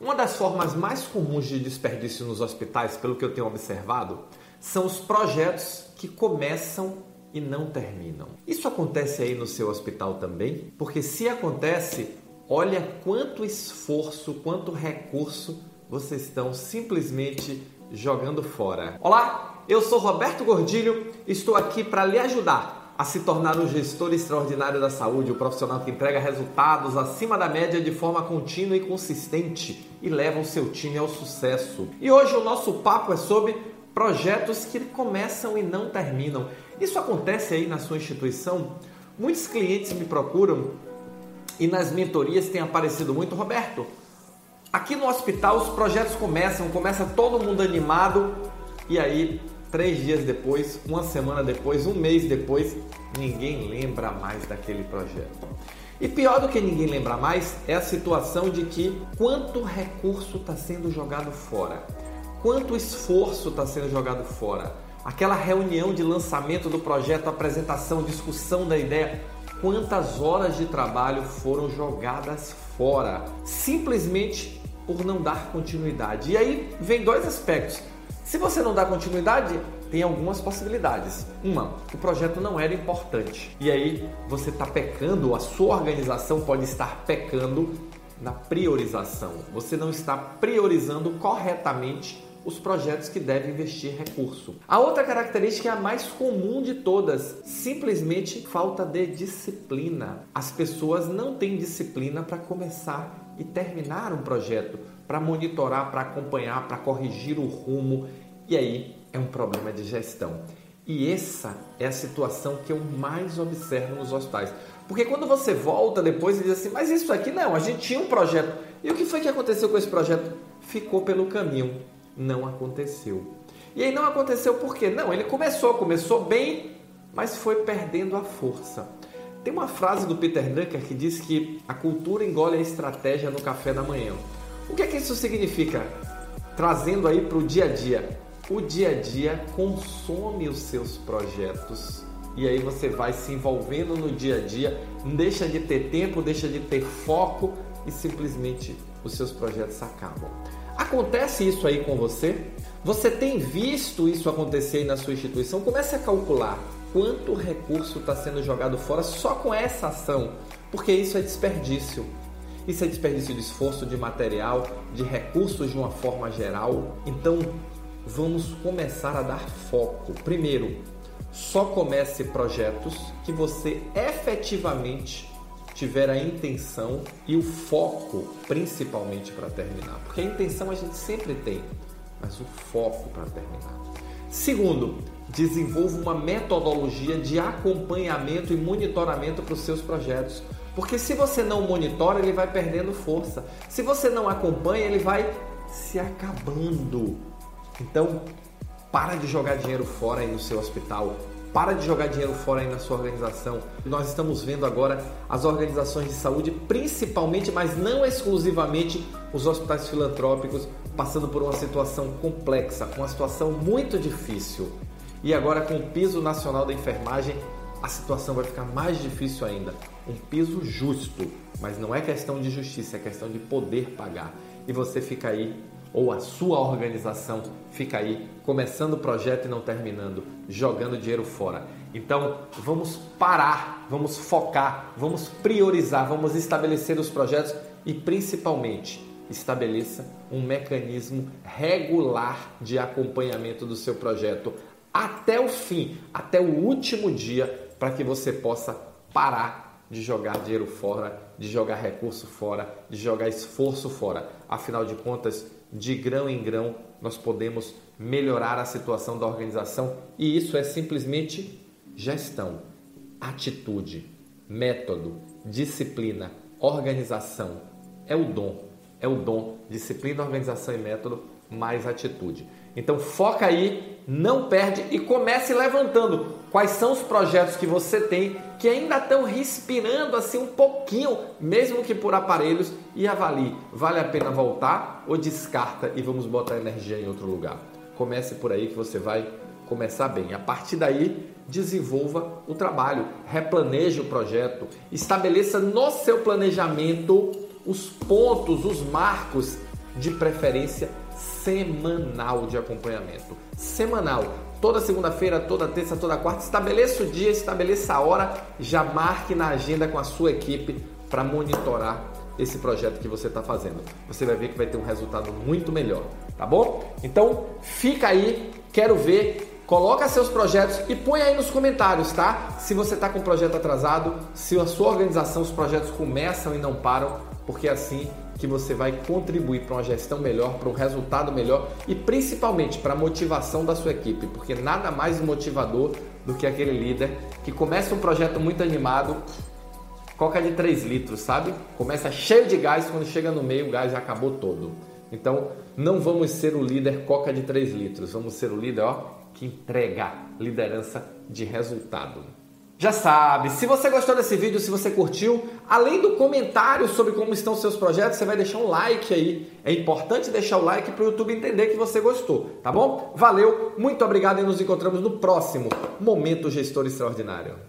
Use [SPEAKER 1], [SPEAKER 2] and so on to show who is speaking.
[SPEAKER 1] Uma das formas mais comuns de desperdício nos hospitais, pelo que eu tenho observado, são os projetos que começam e não terminam. Isso acontece aí no seu hospital também? Porque se acontece, olha quanto esforço, quanto recurso vocês estão simplesmente jogando fora. Olá, eu sou Roberto Gordilho, estou aqui para lhe ajudar a se tornar um gestor extraordinário da saúde, o um profissional que entrega resultados acima da média de forma contínua e consistente e leva o seu time ao sucesso. E hoje o nosso papo é sobre projetos que começam e não terminam. Isso acontece aí na sua instituição? Muitos clientes me procuram e nas mentorias tem aparecido muito, Roberto. Aqui no hospital os projetos começam, começa todo mundo animado e aí três dias depois, uma semana depois, um mês depois, ninguém lembra mais daquele projeto. E pior do que ninguém lembra mais é a situação de que quanto recurso está sendo jogado fora, quanto esforço está sendo jogado fora. Aquela reunião de lançamento do projeto, apresentação, discussão da ideia, quantas horas de trabalho foram jogadas fora, simplesmente por não dar continuidade. E aí vem dois aspectos. Se você não dá continuidade, tem algumas possibilidades. Uma, o projeto não era importante. E aí você está pecando, a sua organização pode estar pecando na priorização. Você não está priorizando corretamente os projetos que devem investir recurso. A outra característica é a mais comum de todas, simplesmente falta de disciplina. As pessoas não têm disciplina para começar e terminar um projeto, para monitorar, para acompanhar, para corrigir o rumo. E aí é um problema de gestão. E essa é a situação que eu mais observo nos hospitais. Porque quando você volta depois e diz assim, mas isso aqui não, a gente tinha um projeto. E o que foi que aconteceu com esse projeto? Ficou pelo caminho não aconteceu. E aí não aconteceu por quê? Não, ele começou, começou bem, mas foi perdendo a força. Tem uma frase do Peter Drucker que diz que a cultura engole a estratégia no café da manhã. O que é que isso significa? Trazendo aí para o dia a dia. O dia a dia consome os seus projetos e aí você vai se envolvendo no dia a dia, deixa de ter tempo, deixa de ter foco e simplesmente os seus projetos acabam. Acontece isso aí com você? Você tem visto isso acontecer na sua instituição? Comece a calcular quanto recurso está sendo jogado fora só com essa ação, porque isso é desperdício. Isso é desperdício de esforço, de material, de recursos de uma forma geral. Então, vamos começar a dar foco. Primeiro, só comece projetos que você efetivamente tiver a intenção e o foco, principalmente para terminar. Porque a intenção a gente sempre tem, mas o foco para terminar. Segundo, desenvolva uma metodologia de acompanhamento e monitoramento para os seus projetos. Porque se você não monitora, ele vai perdendo força. Se você não acompanha, ele vai se acabando. Então, para de jogar dinheiro fora aí no seu hospital. Para de jogar dinheiro fora aí na sua organização. Nós estamos vendo agora as organizações de saúde, principalmente, mas não exclusivamente, os hospitais filantrópicos, passando por uma situação complexa, uma situação muito difícil. E agora, com o piso nacional da enfermagem, a situação vai ficar mais difícil ainda. Um piso justo, mas não é questão de justiça, é questão de poder pagar. E você fica aí ou a sua organização fica aí começando o projeto e não terminando, jogando dinheiro fora. Então, vamos parar, vamos focar, vamos priorizar, vamos estabelecer os projetos e principalmente estabeleça um mecanismo regular de acompanhamento do seu projeto até o fim, até o último dia, para que você possa parar de jogar dinheiro fora, de jogar recurso fora, de jogar esforço fora. Afinal de contas, de grão em grão, nós podemos melhorar a situação da organização e isso é simplesmente gestão, atitude, método, disciplina, organização. É o dom, é o dom, disciplina, organização e método mais atitude. Então foca aí, não perde e comece levantando quais são os projetos que você tem que ainda estão respirando assim um pouquinho, mesmo que por aparelhos, e avalie, vale a pena voltar ou descarta e vamos botar energia em outro lugar. Comece por aí que você vai começar bem. A partir daí, desenvolva o trabalho, replaneje o projeto, estabeleça no seu planejamento os pontos, os marcos de preferência semanal de acompanhamento. Semanal. Toda segunda-feira, toda terça, toda quarta, estabeleça o dia, estabeleça a hora, já marque na agenda com a sua equipe para monitorar esse projeto que você está fazendo. Você vai ver que vai ter um resultado muito melhor, tá bom? Então fica aí, quero ver, coloca seus projetos e põe aí nos comentários, tá? Se você está com o projeto atrasado, se a sua organização, os projetos começam e não param, porque assim que você vai contribuir para uma gestão melhor, para um resultado melhor e principalmente para a motivação da sua equipe, porque nada mais motivador do que aquele líder que começa um projeto muito animado, coca de 3 litros, sabe? Começa cheio de gás, quando chega no meio o gás já acabou todo. Então, não vamos ser o líder coca de 3 litros, vamos ser o líder ó, que entrega liderança de resultado. Já sabe, se você gostou desse vídeo, se você curtiu, além do comentário sobre como estão seus projetos, você vai deixar um like aí. É importante deixar o like para o YouTube entender que você gostou, tá bom? Valeu, muito obrigado e nos encontramos no próximo Momento Gestor Extraordinário.